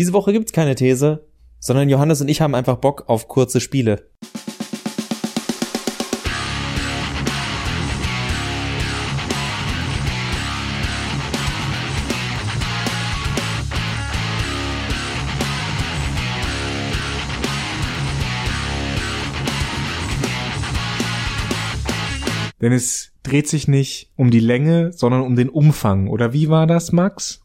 Diese Woche gibt's keine These, sondern Johannes und ich haben einfach Bock auf kurze Spiele. Denn es dreht sich nicht um die Länge, sondern um den Umfang. Oder wie war das, Max?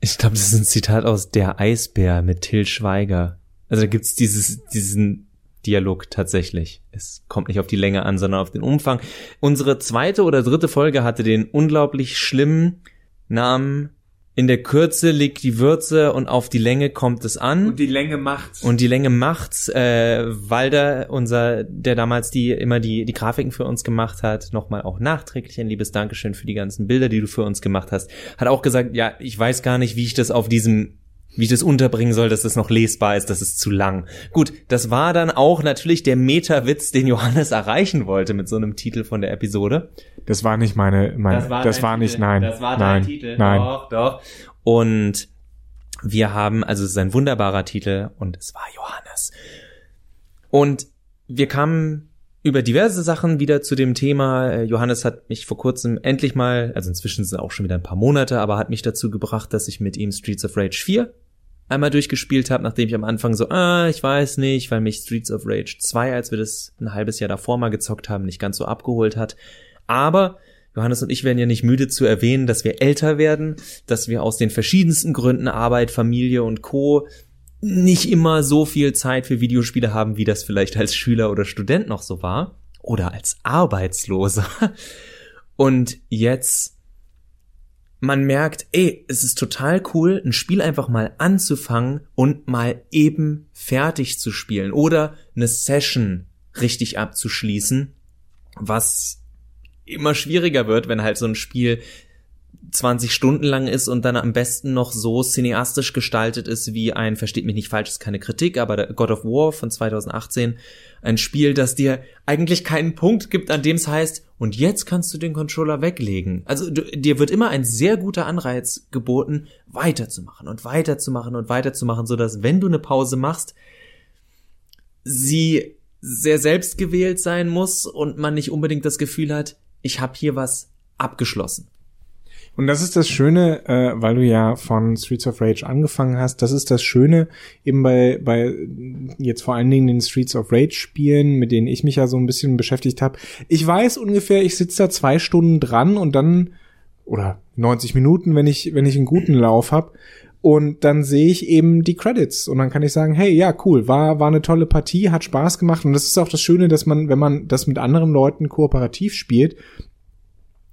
Ich glaube, das ist ein Zitat aus Der Eisbär mit Till Schweiger. Also da gibt's dieses, diesen Dialog tatsächlich. Es kommt nicht auf die Länge an, sondern auf den Umfang. Unsere zweite oder dritte Folge hatte den unglaublich schlimmen Namen in der Kürze liegt die Würze und auf die Länge kommt es an. Und die Länge macht's. Und die Länge macht's. Äh, Walder, unser, der damals die immer die die Grafiken für uns gemacht hat, nochmal auch nachträglich ein liebes Dankeschön für die ganzen Bilder, die du für uns gemacht hast, hat auch gesagt, ja, ich weiß gar nicht, wie ich das auf diesem wie ich das unterbringen soll, dass das noch lesbar ist, das ist zu lang. Gut, das war dann auch natürlich der Meta-Witz, den Johannes erreichen wollte mit so einem Titel von der Episode. Das war nicht meine, meine das war, das war nicht, nein. Das war nein, dein Titel. Nein. Doch, doch. Und wir haben, also es ist ein wunderbarer Titel und es war Johannes. Und wir kamen über diverse Sachen wieder zu dem Thema. Äh, Johannes hat mich vor kurzem endlich mal, also inzwischen sind es auch schon wieder ein paar Monate, aber hat mich dazu gebracht, dass ich mit ihm Streets of Rage 4 einmal durchgespielt habe, nachdem ich am Anfang so, ah, ich weiß nicht, weil mich Streets of Rage 2, als wir das ein halbes Jahr davor mal gezockt haben, nicht ganz so abgeholt hat. Aber Johannes und ich werden ja nicht müde zu erwähnen, dass wir älter werden, dass wir aus den verschiedensten Gründen Arbeit, Familie und Co nicht immer so viel Zeit für Videospiele haben, wie das vielleicht als Schüler oder Student noch so war oder als Arbeitsloser. Und jetzt man merkt, ey, es ist total cool, ein Spiel einfach mal anzufangen und mal eben fertig zu spielen oder eine Session richtig abzuschließen, was immer schwieriger wird, wenn halt so ein Spiel 20 Stunden lang ist und dann am besten noch so cineastisch gestaltet ist wie ein, versteht mich nicht falsch, ist keine Kritik, aber God of War von 2018, ein Spiel, das dir eigentlich keinen Punkt gibt, an dem es heißt, und jetzt kannst du den Controller weglegen. Also du, dir wird immer ein sehr guter Anreiz geboten, weiterzumachen und weiterzumachen und weiterzumachen, so dass wenn du eine Pause machst, sie sehr selbstgewählt sein muss und man nicht unbedingt das Gefühl hat, ich habe hier was abgeschlossen. Und das ist das Schöne, äh, weil du ja von Streets of Rage angefangen hast, das ist das Schöne eben bei, bei jetzt vor allen Dingen den Streets of Rage Spielen, mit denen ich mich ja so ein bisschen beschäftigt habe. Ich weiß ungefähr, ich sitze da zwei Stunden dran und dann, oder 90 Minuten, wenn ich, wenn ich einen guten Lauf habe. Und dann sehe ich eben die Credits und dann kann ich sagen, hey, ja, cool, war, war eine tolle Partie, hat Spaß gemacht. Und das ist auch das Schöne, dass man, wenn man das mit anderen Leuten kooperativ spielt,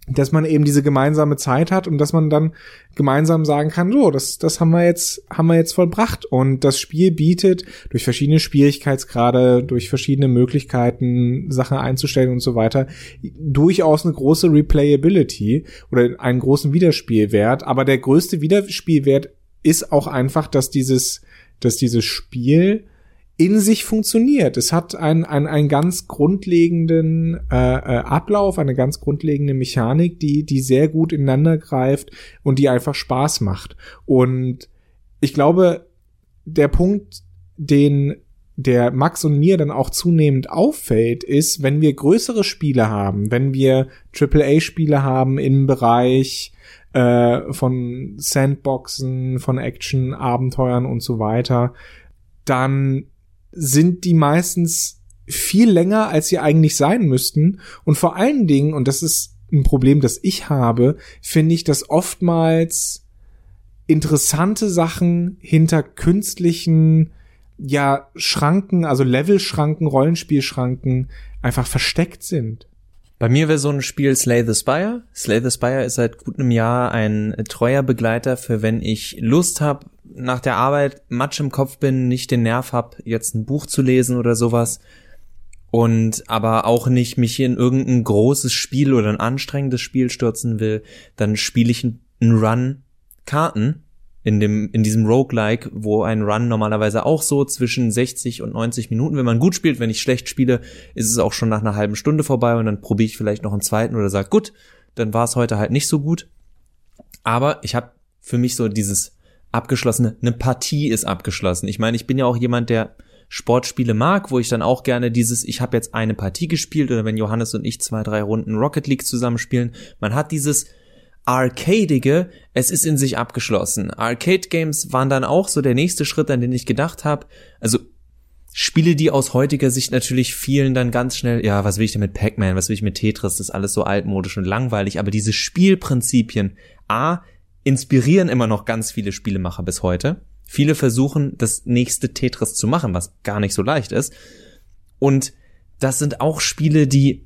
dass man eben diese gemeinsame Zeit hat und dass man dann gemeinsam sagen kann, so, das, das haben wir jetzt, haben wir jetzt vollbracht. Und das Spiel bietet durch verschiedene Schwierigkeitsgrade, durch verschiedene Möglichkeiten, Sachen einzustellen und so weiter, durchaus eine große Replayability oder einen großen Wiederspielwert. Aber der größte Wiederspielwert ist auch einfach, dass dieses, dass dieses Spiel in sich funktioniert. Es hat einen, einen, einen ganz grundlegenden äh, äh, Ablauf, eine ganz grundlegende Mechanik, die, die sehr gut ineinander greift und die einfach Spaß macht. Und ich glaube, der Punkt, den der Max und mir dann auch zunehmend auffällt, ist, wenn wir größere Spiele haben, wenn wir AAA-Spiele haben im Bereich äh, von Sandboxen, von Action, Abenteuern und so weiter, dann sind die meistens viel länger, als sie eigentlich sein müssten. Und vor allen Dingen, und das ist ein Problem, das ich habe, finde ich, dass oftmals interessante Sachen hinter künstlichen ja Schranken, also Levelschranken, Rollenspielschranken einfach versteckt sind. Bei mir wäre so ein Spiel Slay the Spire. Slay the Spire ist seit gut einem Jahr ein treuer Begleiter für wenn ich Lust habe, nach der Arbeit Matsch im Kopf bin, nicht den Nerv hab, jetzt ein Buch zu lesen oder sowas und aber auch nicht mich in irgendein großes Spiel oder ein anstrengendes Spiel stürzen will, dann spiele ich einen Run Karten in dem in diesem Roguelike, wo ein Run normalerweise auch so zwischen 60 und 90 Minuten, wenn man gut spielt, wenn ich schlecht spiele, ist es auch schon nach einer halben Stunde vorbei und dann probiere ich vielleicht noch einen zweiten oder sag gut, dann war es heute halt nicht so gut. Aber ich habe für mich so dieses abgeschlossene, eine Partie ist abgeschlossen. Ich meine, ich bin ja auch jemand, der Sportspiele mag, wo ich dann auch gerne dieses, ich habe jetzt eine Partie gespielt oder wenn Johannes und ich zwei, drei Runden Rocket League zusammenspielen, man hat dieses Arcadige, es ist in sich abgeschlossen. Arcade Games waren dann auch so der nächste Schritt, an den ich gedacht habe. Also Spiele, die aus heutiger Sicht natürlich vielen dann ganz schnell, ja, was will ich denn mit Pac-Man, was will ich mit Tetris, das ist alles so altmodisch und langweilig, aber diese Spielprinzipien, A, inspirieren immer noch ganz viele Spielemacher bis heute. Viele versuchen, das nächste Tetris zu machen, was gar nicht so leicht ist. Und das sind auch Spiele, die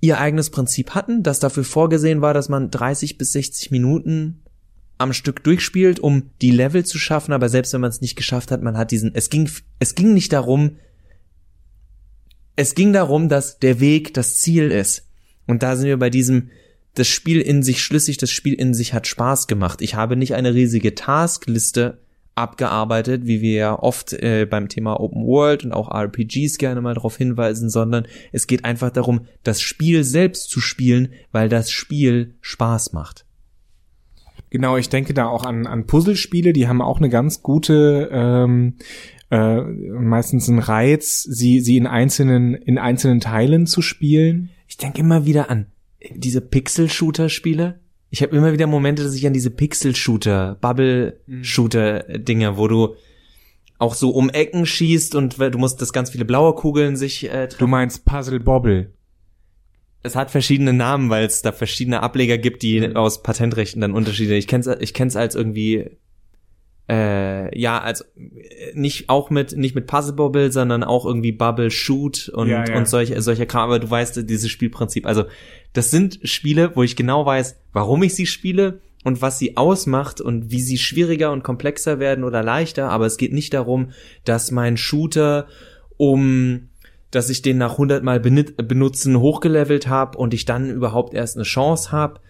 ihr eigenes Prinzip hatten, das dafür vorgesehen war, dass man 30 bis 60 Minuten am Stück durchspielt, um die Level zu schaffen, aber selbst wenn man es nicht geschafft hat, man hat diesen, es ging, es ging nicht darum, es ging darum, dass der Weg das Ziel ist. Und da sind wir bei diesem, das Spiel in sich schlüssig, das Spiel in sich hat Spaß gemacht. Ich habe nicht eine riesige Taskliste abgearbeitet, wie wir ja oft äh, beim Thema Open World und auch RPGs gerne mal darauf hinweisen, sondern es geht einfach darum, das Spiel selbst zu spielen, weil das Spiel Spaß macht. Genau, ich denke da auch an, an Puzzlespiele, die haben auch eine ganz gute ähm, äh, meistens einen Reiz, sie, sie in einzelnen, in einzelnen Teilen zu spielen. Ich denke immer wieder an diese Pixel-Shooter-Spiele, ich habe immer wieder Momente, dass ich an diese Pixel-Shooter, Bubble-Shooter-Dinge, wo du auch so um Ecken schießt und du musst das ganz viele blaue Kugeln sich äh, treffen. Du meinst Puzzle Bobble. Es hat verschiedene Namen, weil es da verschiedene Ableger gibt, die mhm. aus Patentrechten dann Unterschiede. Ich kenn's, ich kenn's als irgendwie äh, ja, also nicht auch mit nicht mit Puzzle Bobble, sondern auch irgendwie Bubble Shoot und ja, ja. und solche solche Kram, aber du weißt dieses Spielprinzip. Also das sind Spiele, wo ich genau weiß, warum ich sie spiele und was sie ausmacht und wie sie schwieriger und komplexer werden oder leichter, aber es geht nicht darum, dass mein Shooter um dass ich den nach 100 Mal benutzen hochgelevelt habe und ich dann überhaupt erst eine Chance habe,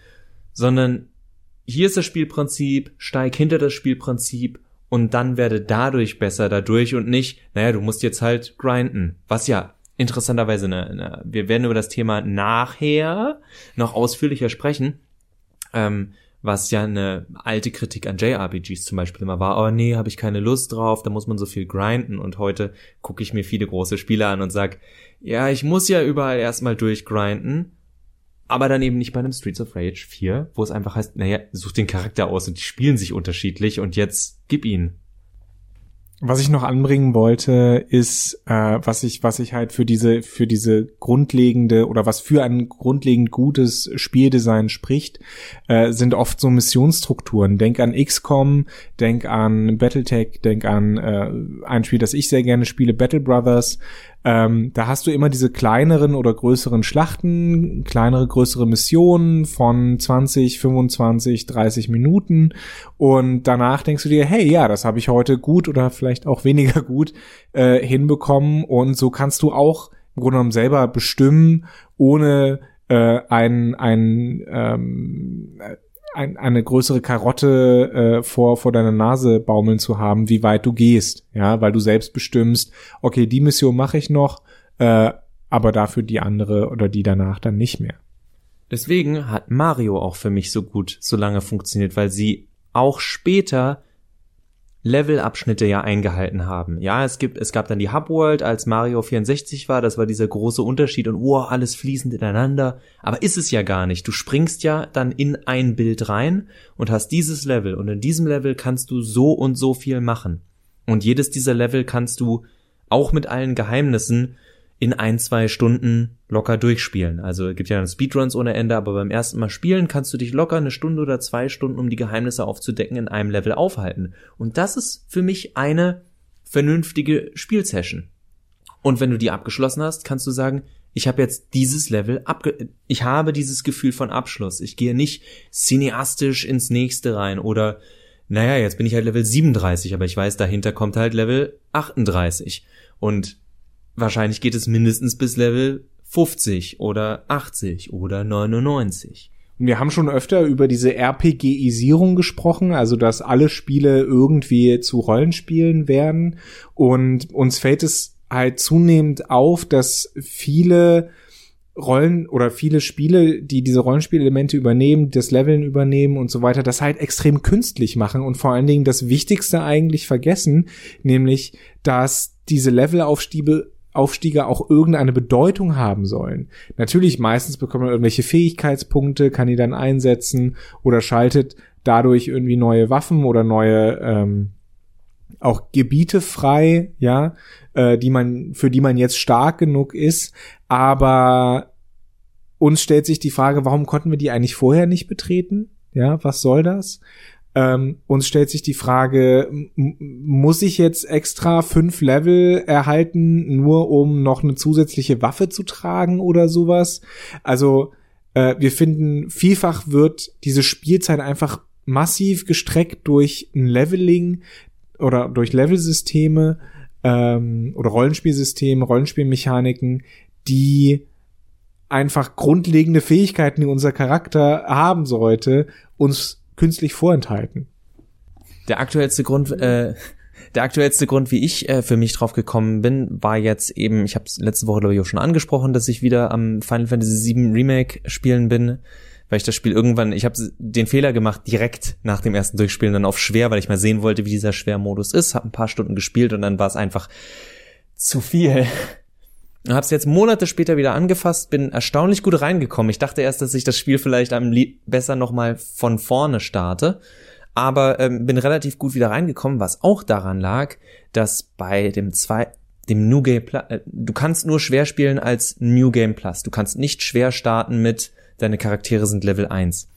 sondern hier ist das Spielprinzip, steig hinter das Spielprinzip und dann werde dadurch besser dadurch und nicht, naja, du musst jetzt halt grinden. Was ja interessanterweise, eine, eine, wir werden über das Thema nachher noch ausführlicher sprechen, ähm, was ja eine alte Kritik an JRPGs zum Beispiel immer war, oh nee, habe ich keine Lust drauf, da muss man so viel grinden. Und heute gucke ich mir viele große Spiele an und sag, ja, ich muss ja überall erstmal durchgrinden aber dann eben nicht bei einem Streets of Rage 4, wo es einfach heißt, naja, such den Charakter aus und die spielen sich unterschiedlich und jetzt gib ihn. Was ich noch anbringen wollte, ist, äh, was ich, was ich halt für diese, für diese grundlegende oder was für ein grundlegend gutes Spieldesign spricht, äh, sind oft so Missionsstrukturen. Denk an XCOM, denk an Battletech, denk an äh, ein Spiel, das ich sehr gerne spiele, Battle Brothers. Ähm, da hast du immer diese kleineren oder größeren Schlachten, kleinere, größere Missionen von 20, 25, 30 Minuten. Und danach denkst du dir, hey, ja, das habe ich heute gut oder vielleicht auch weniger gut äh, hinbekommen. Und so kannst du auch im Grunde genommen selber bestimmen, ohne äh, ein, ein ähm, ein, eine größere Karotte äh, vor, vor deiner Nase baumeln zu haben, wie weit du gehst, ja, weil du selbst bestimmst, okay, die Mission mache ich noch, äh, aber dafür die andere oder die danach dann nicht mehr. Deswegen hat Mario auch für mich so gut so lange funktioniert, weil sie auch später Levelabschnitte ja eingehalten haben. Ja, es gibt, es gab dann die Hub World, als Mario 64 war, das war dieser große Unterschied und oh, alles fließend ineinander. Aber ist es ja gar nicht. Du springst ja dann in ein Bild rein und hast dieses Level und in diesem Level kannst du so und so viel machen. Und jedes dieser Level kannst du auch mit allen Geheimnissen in ein, zwei Stunden locker durchspielen. Also es gibt ja dann Speedruns ohne Ende, aber beim ersten Mal spielen kannst du dich locker eine Stunde oder zwei Stunden, um die Geheimnisse aufzudecken, in einem Level aufhalten. Und das ist für mich eine vernünftige Spielsession. Und wenn du die abgeschlossen hast, kannst du sagen, ich habe jetzt dieses Level abge ich habe dieses Gefühl von Abschluss. Ich gehe nicht cineastisch ins nächste rein oder naja, jetzt bin ich halt Level 37, aber ich weiß, dahinter kommt halt Level 38. Und wahrscheinlich geht es mindestens bis Level 50 oder 80 oder 99. Wir haben schon öfter über diese RPGisierung gesprochen, also dass alle Spiele irgendwie zu Rollenspielen werden. Und uns fällt es halt zunehmend auf, dass viele Rollen oder viele Spiele, die diese Rollenspielelemente übernehmen, das Leveln übernehmen und so weiter, das halt extrem künstlich machen und vor allen Dingen das Wichtigste eigentlich vergessen, nämlich, dass diese Levelaufstiege Aufstiege auch irgendeine Bedeutung haben sollen. Natürlich, meistens bekommt man irgendwelche Fähigkeitspunkte, kann die dann einsetzen oder schaltet dadurch irgendwie neue Waffen oder neue ähm, auch Gebiete frei, ja, äh, die man, für die man jetzt stark genug ist, aber uns stellt sich die Frage, warum konnten wir die eigentlich vorher nicht betreten? Ja, was soll das? Ähm, uns stellt sich die Frage, muss ich jetzt extra fünf Level erhalten, nur um noch eine zusätzliche Waffe zu tragen oder sowas? Also äh, wir finden, vielfach wird diese Spielzeit einfach massiv gestreckt durch ein Leveling oder durch Levelsysteme ähm, oder Rollenspielsysteme, Rollenspielmechaniken, die einfach grundlegende Fähigkeiten, die unser Charakter haben sollte, uns künstlich vorenthalten. Der aktuellste Grund, äh, der aktuellste Grund, wie ich äh, für mich drauf gekommen bin, war jetzt eben, ich habe es letzte Woche glaube ich auch schon angesprochen, dass ich wieder am Final Fantasy VII Remake spielen bin, weil ich das Spiel irgendwann, ich habe den Fehler gemacht, direkt nach dem ersten Durchspielen dann auf schwer, weil ich mal sehen wollte, wie dieser Schwermodus ist, habe ein paar Stunden gespielt und dann war es einfach zu viel. Ich habe es jetzt Monate später wieder angefasst, bin erstaunlich gut reingekommen. Ich dachte erst, dass ich das Spiel vielleicht am besser nochmal von vorne starte, aber ähm, bin relativ gut wieder reingekommen, was auch daran lag, dass bei dem zwei dem New Game Plus, äh, du kannst nur schwer spielen als New Game Plus. Du kannst nicht schwer starten mit deine Charaktere sind Level 1,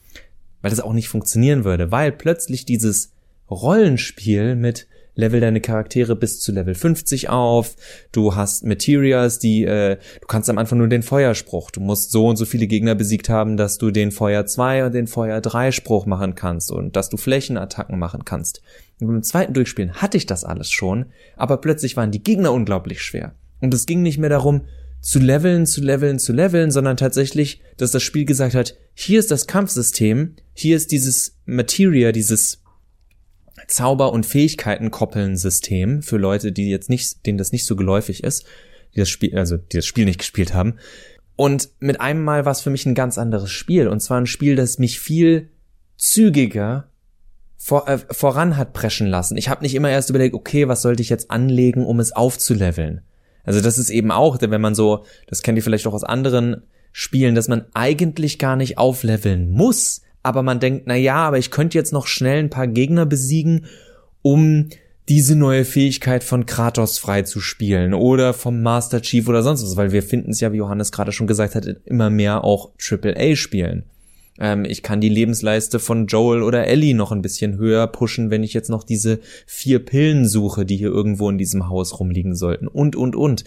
weil das auch nicht funktionieren würde, weil plötzlich dieses Rollenspiel mit level deine Charaktere bis zu Level 50 auf. Du hast Materials, die, äh, du kannst am Anfang nur den Feuerspruch. Du musst so und so viele Gegner besiegt haben, dass du den Feuer 2 und den Feuer 3 Spruch machen kannst und dass du Flächenattacken machen kannst. Und beim zweiten Durchspielen hatte ich das alles schon, aber plötzlich waren die Gegner unglaublich schwer. Und es ging nicht mehr darum, zu leveln, zu leveln, zu leveln, sondern tatsächlich, dass das Spiel gesagt hat, hier ist das Kampfsystem, hier ist dieses Materia, dieses Zauber- und Fähigkeiten koppeln System für Leute, die jetzt nicht, denen das nicht so geläufig ist, die das Spiel, also die das Spiel nicht gespielt haben. Und mit einem Mal war es für mich ein ganz anderes Spiel. Und zwar ein Spiel, das mich viel zügiger vor, äh, voran hat preschen lassen. Ich habe nicht immer erst überlegt, okay, was sollte ich jetzt anlegen, um es aufzuleveln. Also das ist eben auch, wenn man so, das kennt ihr vielleicht auch aus anderen Spielen, dass man eigentlich gar nicht aufleveln muss, aber man denkt, na ja, aber ich könnte jetzt noch schnell ein paar Gegner besiegen, um diese neue Fähigkeit von Kratos frei zu spielen oder vom Master Chief oder sonst was, weil wir finden es ja, wie Johannes gerade schon gesagt hat, immer mehr auch AAA spielen. Ähm, ich kann die Lebensleiste von Joel oder Ellie noch ein bisschen höher pushen, wenn ich jetzt noch diese vier Pillen suche, die hier irgendwo in diesem Haus rumliegen sollten und, und, und.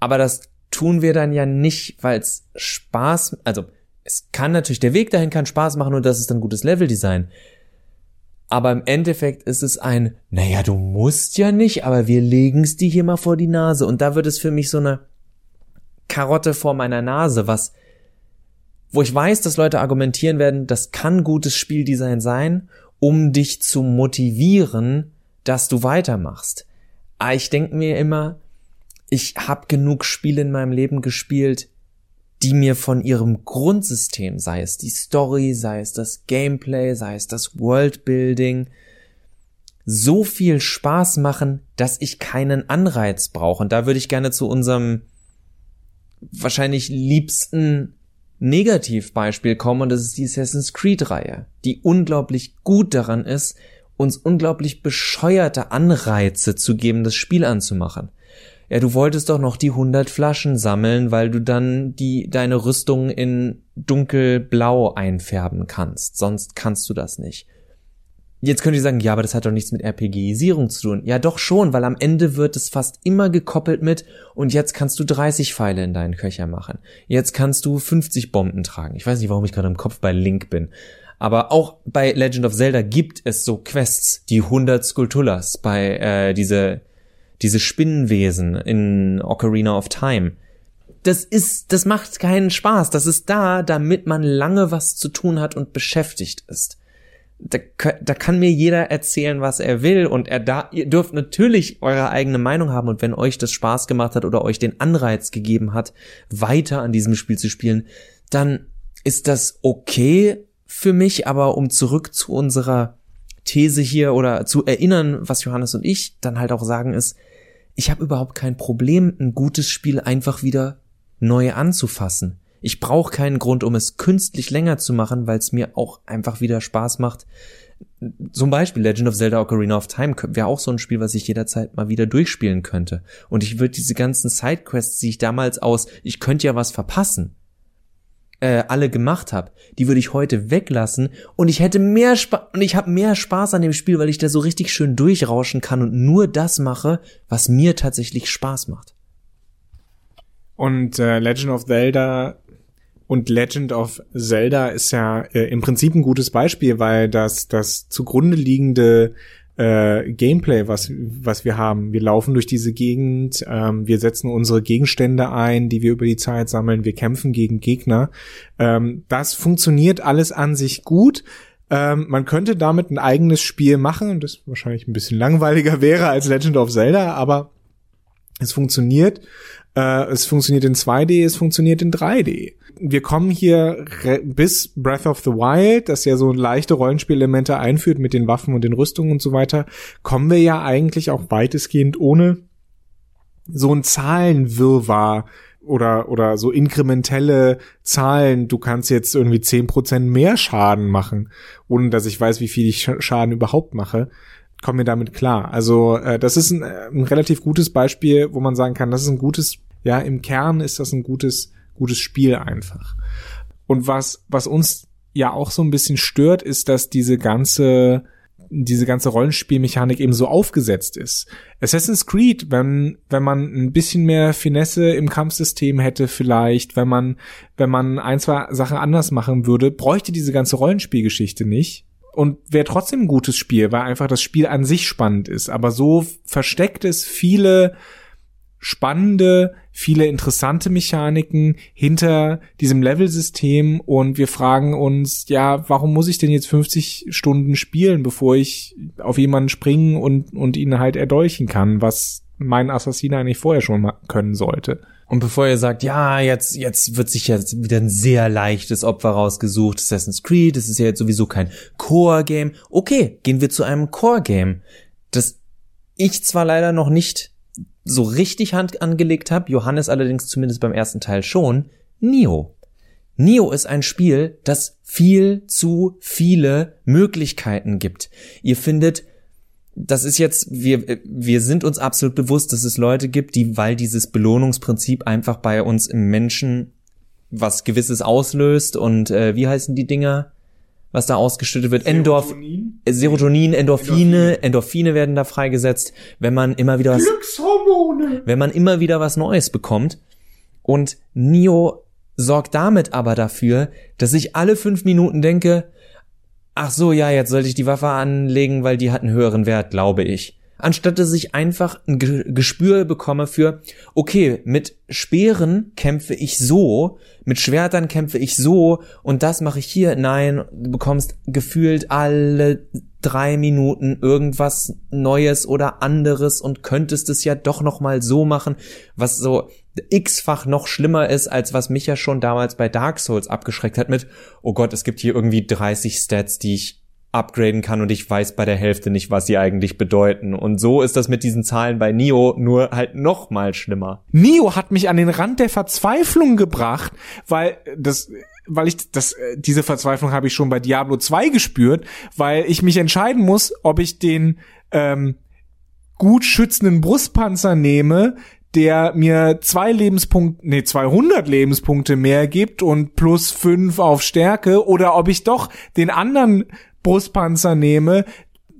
Aber das tun wir dann ja nicht, weil es Spaß, also es kann natürlich, der Weg dahin kann Spaß machen und das ist dann gutes Leveldesign. Aber im Endeffekt ist es ein, naja, du musst ja nicht, aber wir legen's dir hier mal vor die Nase. Und da wird es für mich so eine Karotte vor meiner Nase, was, wo ich weiß, dass Leute argumentieren werden, das kann gutes Spieldesign sein, um dich zu motivieren, dass du weitermachst. Aber ich denke mir immer, ich habe genug Spiele in meinem Leben gespielt, die mir von ihrem Grundsystem, sei es die Story, sei es das Gameplay, sei es das Worldbuilding, so viel Spaß machen, dass ich keinen Anreiz brauche. Und da würde ich gerne zu unserem wahrscheinlich liebsten Negativbeispiel kommen, und das ist die Assassin's Creed-Reihe, die unglaublich gut daran ist, uns unglaublich bescheuerte Anreize zu geben, das Spiel anzumachen ja, du wolltest doch noch die 100 Flaschen sammeln, weil du dann die, deine Rüstung in dunkelblau einfärben kannst. Sonst kannst du das nicht. Jetzt könnt ihr sagen, ja, aber das hat doch nichts mit RPGisierung zu tun. Ja, doch schon, weil am Ende wird es fast immer gekoppelt mit, und jetzt kannst du 30 Pfeile in deinen Köcher machen. Jetzt kannst du 50 Bomben tragen. Ich weiß nicht, warum ich gerade im Kopf bei Link bin. Aber auch bei Legend of Zelda gibt es so Quests, die 100 Skulptulas, bei äh, diese diese Spinnenwesen in Ocarina of Time. Das ist, das macht keinen Spaß. Das ist da, damit man lange was zu tun hat und beschäftigt ist. da, da kann mir jeder erzählen, was er will und er da, ihr dürft natürlich eure eigene Meinung haben und wenn euch das Spaß gemacht hat oder euch den Anreiz gegeben hat, weiter an diesem Spiel zu spielen, dann ist das okay für mich, aber um zurück zu unserer These hier oder zu erinnern, was Johannes und ich dann halt auch sagen ist, ich habe überhaupt kein Problem, ein gutes Spiel einfach wieder neu anzufassen. Ich brauche keinen Grund, um es künstlich länger zu machen, weil es mir auch einfach wieder Spaß macht. Zum Beispiel Legend of Zelda Ocarina of Time wäre auch so ein Spiel, was ich jederzeit mal wieder durchspielen könnte. Und ich würde diese ganzen Sidequests, die ich damals aus, ich könnte ja was verpassen, äh, alle gemacht habe, die würde ich heute weglassen und ich hätte mehr Spaß und ich habe mehr Spaß an dem Spiel, weil ich da so richtig schön durchrauschen kann und nur das mache, was mir tatsächlich Spaß macht. Und äh, Legend of Zelda und Legend of Zelda ist ja äh, im Prinzip ein gutes Beispiel, weil das das zugrunde liegende äh, Gameplay, was was wir haben. Wir laufen durch diese Gegend, ähm, wir setzen unsere Gegenstände ein, die wir über die Zeit sammeln, wir kämpfen gegen Gegner. Ähm, das funktioniert alles an sich gut. Ähm, man könnte damit ein eigenes Spiel machen, das wahrscheinlich ein bisschen langweiliger wäre als Legend of Zelda, aber es funktioniert. Äh, es funktioniert in 2D, es funktioniert in 3D. Wir kommen hier bis Breath of the Wild, das ja so leichte Rollenspielelemente einführt mit den Waffen und den Rüstungen und so weiter, kommen wir ja eigentlich auch weitestgehend ohne so ein Zahlenwirrwarr oder, oder so inkrementelle Zahlen, du kannst jetzt irgendwie zehn Prozent mehr Schaden machen, ohne dass ich weiß, wie viel ich Schaden überhaupt mache kommen wir damit klar. Also äh, das ist ein, ein relativ gutes Beispiel, wo man sagen kann, das ist ein gutes ja, im Kern ist das ein gutes, gutes Spiel einfach. Und was, was uns ja auch so ein bisschen stört, ist, dass diese ganze, diese ganze Rollenspielmechanik eben so aufgesetzt ist. Assassin's Creed, wenn, wenn man ein bisschen mehr Finesse im Kampfsystem hätte vielleicht, wenn man, wenn man ein, zwei Sachen anders machen würde, bräuchte diese ganze Rollenspielgeschichte nicht. Und wäre trotzdem ein gutes Spiel, weil einfach das Spiel an sich spannend ist. Aber so versteckt es viele spannende, viele interessante Mechaniken hinter diesem Level-System und wir fragen uns, ja, warum muss ich denn jetzt 50 Stunden spielen, bevor ich auf jemanden springen und, und ihn halt erdolchen kann, was mein Assassin eigentlich vorher schon können sollte. Und bevor ihr sagt, ja, jetzt, jetzt wird sich jetzt wieder ein sehr leichtes Opfer rausgesucht, Assassin's Creed, das ist ja jetzt sowieso kein Core-Game. Okay, gehen wir zu einem Core-Game, das ich zwar leider noch nicht so richtig Hand angelegt habe, Johannes allerdings zumindest beim ersten Teil schon, Nio. Nio ist ein Spiel, das viel zu viele Möglichkeiten gibt. Ihr findet, das ist jetzt, wir, wir sind uns absolut bewusst, dass es Leute gibt, die, weil dieses Belohnungsprinzip einfach bei uns im Menschen was Gewisses auslöst und äh, wie heißen die Dinger? Was da ausgeschüttet wird. Serotonin, äh, Serotonin Endorphine, Endorphine, Endorphine werden da freigesetzt, wenn man immer wieder was, Glückshormone. wenn man immer wieder was Neues bekommt. Und Nio sorgt damit aber dafür, dass ich alle fünf Minuten denke, ach so, ja, jetzt sollte ich die Waffe anlegen, weil die hat einen höheren Wert, glaube ich anstatt dass ich einfach ein Gespür bekomme für, okay, mit Speeren kämpfe ich so, mit Schwertern kämpfe ich so und das mache ich hier. Nein, du bekommst gefühlt alle drei Minuten irgendwas Neues oder anderes und könntest es ja doch noch mal so machen, was so x-fach noch schlimmer ist, als was mich ja schon damals bei Dark Souls abgeschreckt hat mit, oh Gott, es gibt hier irgendwie 30 Stats, die ich upgraden kann und ich weiß bei der Hälfte nicht, was sie eigentlich bedeuten. Und so ist das mit diesen Zahlen bei Nio nur halt noch mal schlimmer. Nio hat mich an den Rand der Verzweiflung gebracht, weil das weil ich das diese Verzweiflung habe ich schon bei Diablo 2 gespürt, weil ich mich entscheiden muss, ob ich den ähm, gut schützenden Brustpanzer nehme, der mir zwei Lebenspunkte, nee, 200 Lebenspunkte mehr gibt und plus fünf auf Stärke oder ob ich doch den anderen Brustpanzer nehme,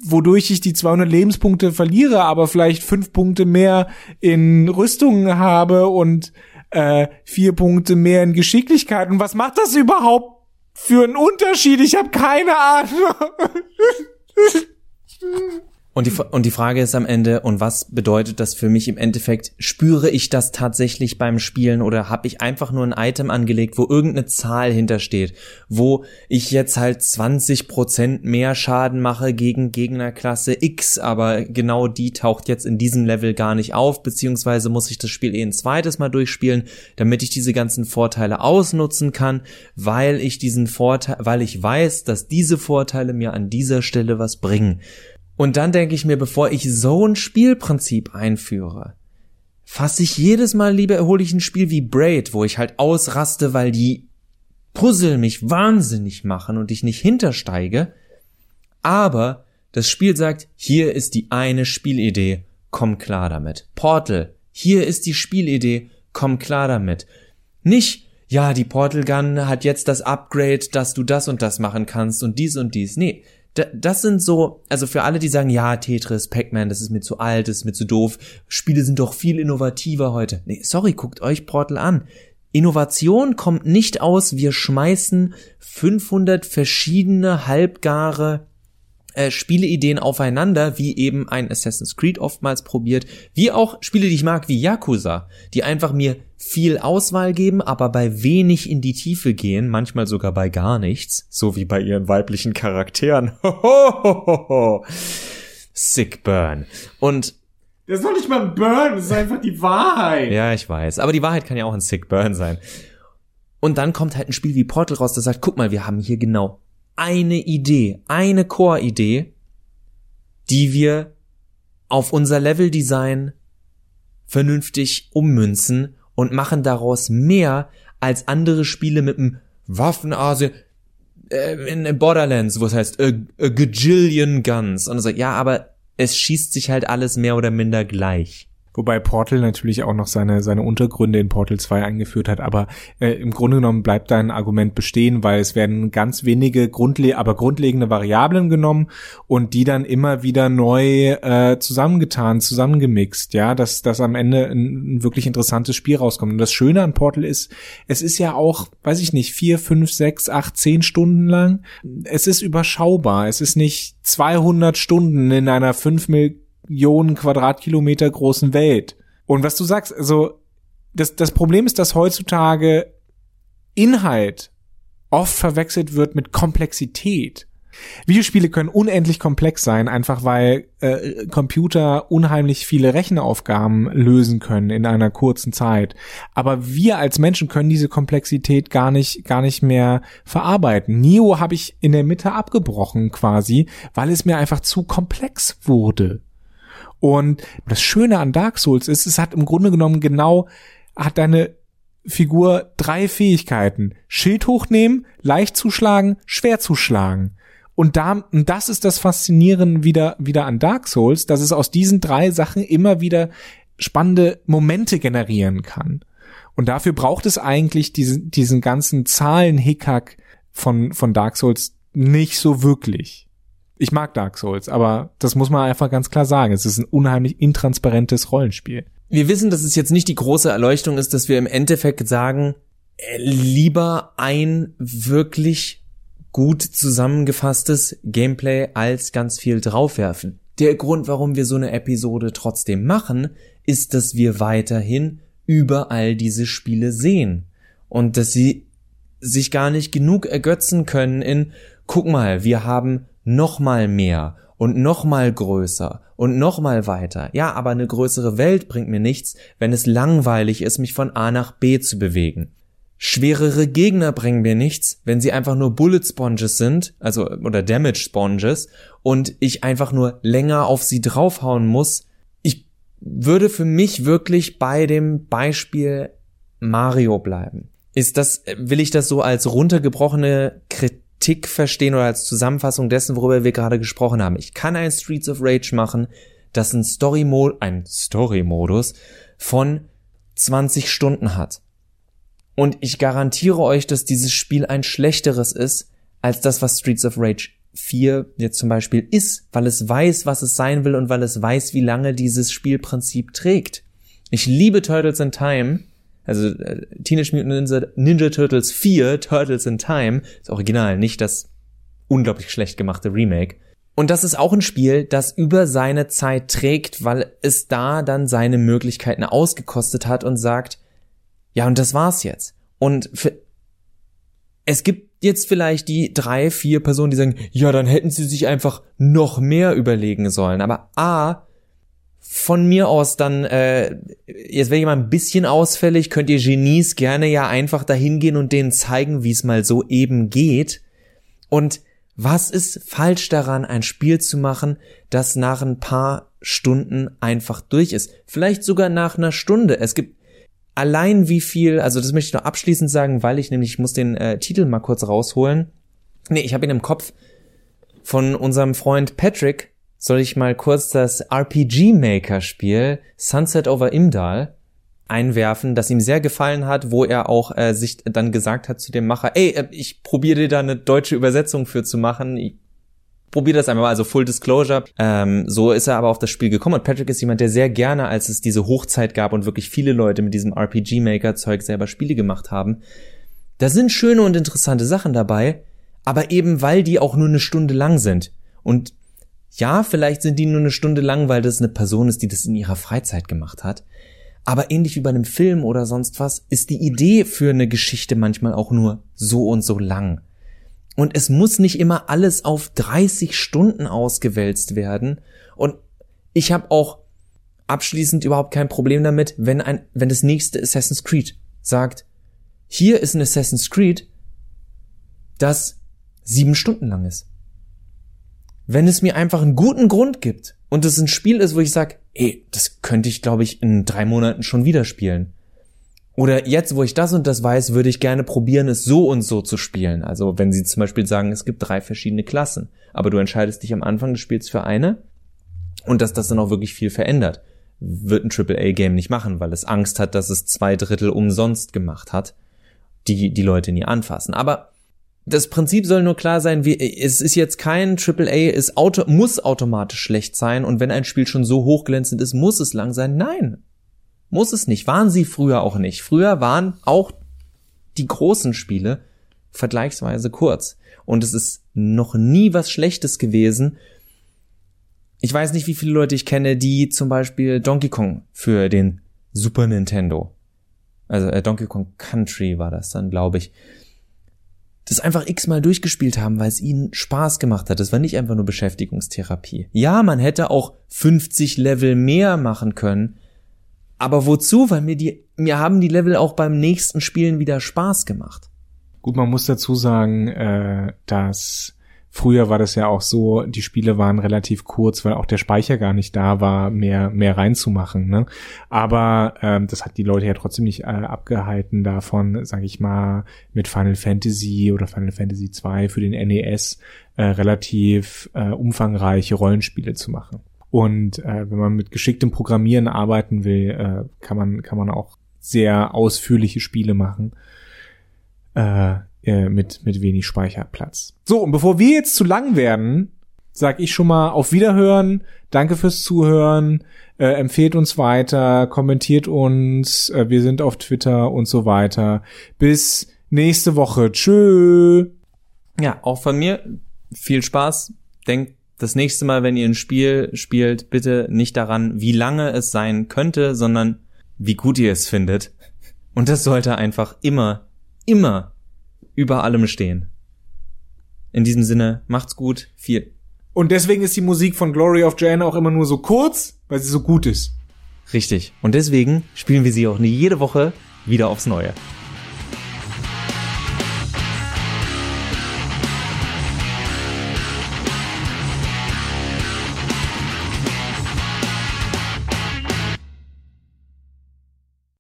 wodurch ich die 200 Lebenspunkte verliere, aber vielleicht fünf Punkte mehr in Rüstungen habe und äh, vier Punkte mehr in Geschicklichkeit. Und was macht das überhaupt für einen Unterschied? Ich habe keine Ahnung. Und die, und die Frage ist am Ende, und was bedeutet das für mich im Endeffekt? Spüre ich das tatsächlich beim Spielen oder habe ich einfach nur ein Item angelegt, wo irgendeine Zahl hintersteht, wo ich jetzt halt 20 Prozent mehr Schaden mache gegen Gegnerklasse X, aber genau die taucht jetzt in diesem Level gar nicht auf, beziehungsweise muss ich das Spiel eh ein zweites Mal durchspielen, damit ich diese ganzen Vorteile ausnutzen kann, weil ich diesen Vorteil, weil ich weiß, dass diese Vorteile mir an dieser Stelle was bringen. Und dann denke ich mir, bevor ich so ein Spielprinzip einführe, fasse ich jedes Mal lieber, hole ich ein Spiel wie Braid, wo ich halt ausraste, weil die Puzzle mich wahnsinnig machen und ich nicht hintersteige. Aber das Spiel sagt, hier ist die eine Spielidee, komm klar damit. Portal, hier ist die Spielidee, komm klar damit. Nicht, ja, die Portal Gun hat jetzt das Upgrade, dass du das und das machen kannst und dies und dies. Nee, das sind so, also für alle, die sagen, ja, Tetris, Pac-Man, das ist mir zu alt, das ist mir zu doof, Spiele sind doch viel innovativer heute. Nee, sorry, guckt euch Portal an. Innovation kommt nicht aus, wir schmeißen 500 verschiedene halbgare äh, Spieleideen aufeinander, wie eben ein Assassin's Creed oftmals probiert, wie auch Spiele, die ich mag, wie Yakuza, die einfach mir viel Auswahl geben, aber bei wenig in die Tiefe gehen, manchmal sogar bei gar nichts, so wie bei ihren weiblichen Charakteren. Sick Burn. Und das ist doch nicht mal ein Burn, das ist einfach die Wahrheit. Ja, ich weiß. Aber die Wahrheit kann ja auch ein Sick Burn sein. Und dann kommt halt ein Spiel wie Portal raus, das sagt, guck mal, wir haben hier genau eine Idee, eine Core-Idee, die wir auf unser Level-Design vernünftig ummünzen und machen daraus mehr als andere Spiele mit einem Waffenarsenal äh, in Borderlands, wo es heißt a, a gajillion guns und so ja, aber es schießt sich halt alles mehr oder minder gleich. Wobei Portal natürlich auch noch seine, seine Untergründe in Portal 2 eingeführt hat, aber äh, im Grunde genommen bleibt dein Argument bestehen, weil es werden ganz wenige grundle aber grundlegende Variablen genommen und die dann immer wieder neu äh, zusammengetan, zusammengemixt, ja, dass, dass am Ende ein, ein wirklich interessantes Spiel rauskommt. Und das Schöne an Portal ist, es ist ja auch, weiß ich nicht, vier, fünf, sechs, acht, zehn Stunden lang. Es ist überschaubar. Es ist nicht 200 Stunden in einer fünf Millionen Millionen Quadratkilometer großen Welt. Und was du sagst, also das, das Problem ist, dass heutzutage Inhalt oft verwechselt wird mit Komplexität. Videospiele können unendlich komplex sein, einfach weil äh, Computer unheimlich viele Rechenaufgaben lösen können in einer kurzen Zeit. Aber wir als Menschen können diese Komplexität gar nicht gar nicht mehr verarbeiten. Nio habe ich in der Mitte abgebrochen quasi, weil es mir einfach zu komplex wurde. Und das Schöne an Dark Souls ist, es hat im Grunde genommen genau, hat deine Figur drei Fähigkeiten. Schild hochnehmen, leicht zuschlagen, schwer zuschlagen. Und da, und das ist das Faszinierende wieder, wieder an Dark Souls, dass es aus diesen drei Sachen immer wieder spannende Momente generieren kann. Und dafür braucht es eigentlich diesen, diesen ganzen Zahlen-Hickhack von, von Dark Souls nicht so wirklich ich mag Dark Souls, aber das muss man einfach ganz klar sagen. Es ist ein unheimlich intransparentes Rollenspiel. Wir wissen, dass es jetzt nicht die große Erleuchtung ist, dass wir im Endeffekt sagen, äh, lieber ein wirklich gut zusammengefasstes Gameplay als ganz viel draufwerfen. Der Grund, warum wir so eine Episode trotzdem machen, ist, dass wir weiterhin überall diese Spiele sehen und dass sie sich gar nicht genug ergötzen können in, guck mal, wir haben noch mal mehr und noch mal größer und noch mal weiter. Ja, aber eine größere Welt bringt mir nichts, wenn es langweilig ist, mich von A nach B zu bewegen. Schwerere Gegner bringen mir nichts, wenn sie einfach nur Bullet Sponges sind, also oder Damage Sponges und ich einfach nur länger auf sie draufhauen muss. Ich würde für mich wirklich bei dem Beispiel Mario bleiben. Ist das will ich das so als runtergebrochene Kritik Tick verstehen oder als Zusammenfassung dessen, worüber wir gerade gesprochen haben. Ich kann ein Streets of Rage machen, das ein Story Mode, ein Story Modus von 20 Stunden hat. Und ich garantiere euch, dass dieses Spiel ein schlechteres ist als das, was Streets of Rage 4 jetzt zum Beispiel ist, weil es weiß, was es sein will und weil es weiß, wie lange dieses Spielprinzip trägt. Ich liebe Turtles in Time, also äh, Teenage Mutant Ninja, Ninja Turtles 4, Turtles in Time, ist original, nicht das unglaublich schlecht gemachte Remake. Und das ist auch ein Spiel, das über seine Zeit trägt, weil es da dann seine Möglichkeiten ausgekostet hat und sagt, ja, und das war's jetzt. Und für, es gibt jetzt vielleicht die drei, vier Personen, die sagen, ja, dann hätten sie sich einfach noch mehr überlegen sollen. Aber A, von mir aus dann, äh, jetzt wäre ich mal ein bisschen ausfällig, könnt ihr Genies gerne ja einfach dahin gehen und denen zeigen, wie es mal so eben geht. Und was ist falsch daran, ein Spiel zu machen, das nach ein paar Stunden einfach durch ist? Vielleicht sogar nach einer Stunde. Es gibt allein wie viel, also das möchte ich noch abschließend sagen, weil ich nämlich, ich muss den äh, Titel mal kurz rausholen. Nee, ich habe ihn im Kopf von unserem Freund Patrick, soll ich mal kurz das RPG Maker Spiel Sunset over Imdal einwerfen, das ihm sehr gefallen hat, wo er auch äh, sich dann gesagt hat zu dem Macher, ey, äh, ich probiere dir da eine deutsche Übersetzung für zu machen. Ich probiere das einmal mal, also Full Disclosure. Ähm, so ist er aber auf das Spiel gekommen und Patrick ist jemand, der sehr gerne, als es diese Hochzeit gab und wirklich viele Leute mit diesem RPG Maker Zeug selber Spiele gemacht haben, da sind schöne und interessante Sachen dabei, aber eben weil die auch nur eine Stunde lang sind. Und ja, vielleicht sind die nur eine Stunde lang, weil das eine Person ist, die das in ihrer Freizeit gemacht hat. Aber ähnlich wie bei einem Film oder sonst was, ist die Idee für eine Geschichte manchmal auch nur so und so lang. Und es muss nicht immer alles auf 30 Stunden ausgewälzt werden. Und ich habe auch abschließend überhaupt kein Problem damit, wenn ein, wenn das nächste Assassin's Creed sagt, hier ist ein Assassin's Creed, das sieben Stunden lang ist. Wenn es mir einfach einen guten Grund gibt und es ein Spiel ist, wo ich sage, ey, das könnte ich, glaube ich, in drei Monaten schon wieder spielen. Oder jetzt, wo ich das und das weiß, würde ich gerne probieren, es so und so zu spielen. Also wenn sie zum Beispiel sagen, es gibt drei verschiedene Klassen, aber du entscheidest dich am Anfang des Spiels für eine und dass das dann auch wirklich viel verändert, wird ein AAA-Game nicht machen, weil es Angst hat, dass es zwei Drittel umsonst gemacht hat, die die Leute nie anfassen. Aber das Prinzip soll nur klar sein, wie, es ist jetzt kein AAA, es auto, muss automatisch schlecht sein und wenn ein Spiel schon so hochglänzend ist, muss es lang sein. Nein, muss es nicht. Waren sie früher auch nicht. Früher waren auch die großen Spiele vergleichsweise kurz und es ist noch nie was Schlechtes gewesen. Ich weiß nicht, wie viele Leute ich kenne, die zum Beispiel Donkey Kong für den Super Nintendo, also äh, Donkey Kong Country war das dann, glaube ich, das einfach x-mal durchgespielt haben, weil es ihnen Spaß gemacht hat. Das war nicht einfach nur Beschäftigungstherapie. Ja, man hätte auch 50 Level mehr machen können. Aber wozu? Weil mir die, mir haben die Level auch beim nächsten Spielen wieder Spaß gemacht. Gut, man muss dazu sagen, äh, dass Früher war das ja auch so, die Spiele waren relativ kurz, weil auch der Speicher gar nicht da war, mehr mehr reinzumachen. Ne? Aber ähm, das hat die Leute ja trotzdem nicht äh, abgehalten davon, sage ich mal, mit Final Fantasy oder Final Fantasy 2 für den NES äh, relativ äh, umfangreiche Rollenspiele zu machen. Und äh, wenn man mit geschicktem Programmieren arbeiten will, äh, kann man kann man auch sehr ausführliche Spiele machen. Äh, äh, mit, mit wenig Speicherplatz. So, und bevor wir jetzt zu lang werden, sag ich schon mal auf Wiederhören. Danke fürs Zuhören. Äh, empfehlt uns weiter, kommentiert uns. Äh, wir sind auf Twitter und so weiter. Bis nächste Woche. Tschö. Ja, auch von mir viel Spaß. Denkt das nächste Mal, wenn ihr ein Spiel spielt, bitte nicht daran, wie lange es sein könnte, sondern wie gut ihr es findet. Und das sollte einfach immer, immer über allem stehen. In diesem Sinne, macht's gut, viel. Und deswegen ist die Musik von Glory of Jane auch immer nur so kurz, weil sie so gut ist. Richtig. Und deswegen spielen wir sie auch nie jede Woche wieder aufs Neue.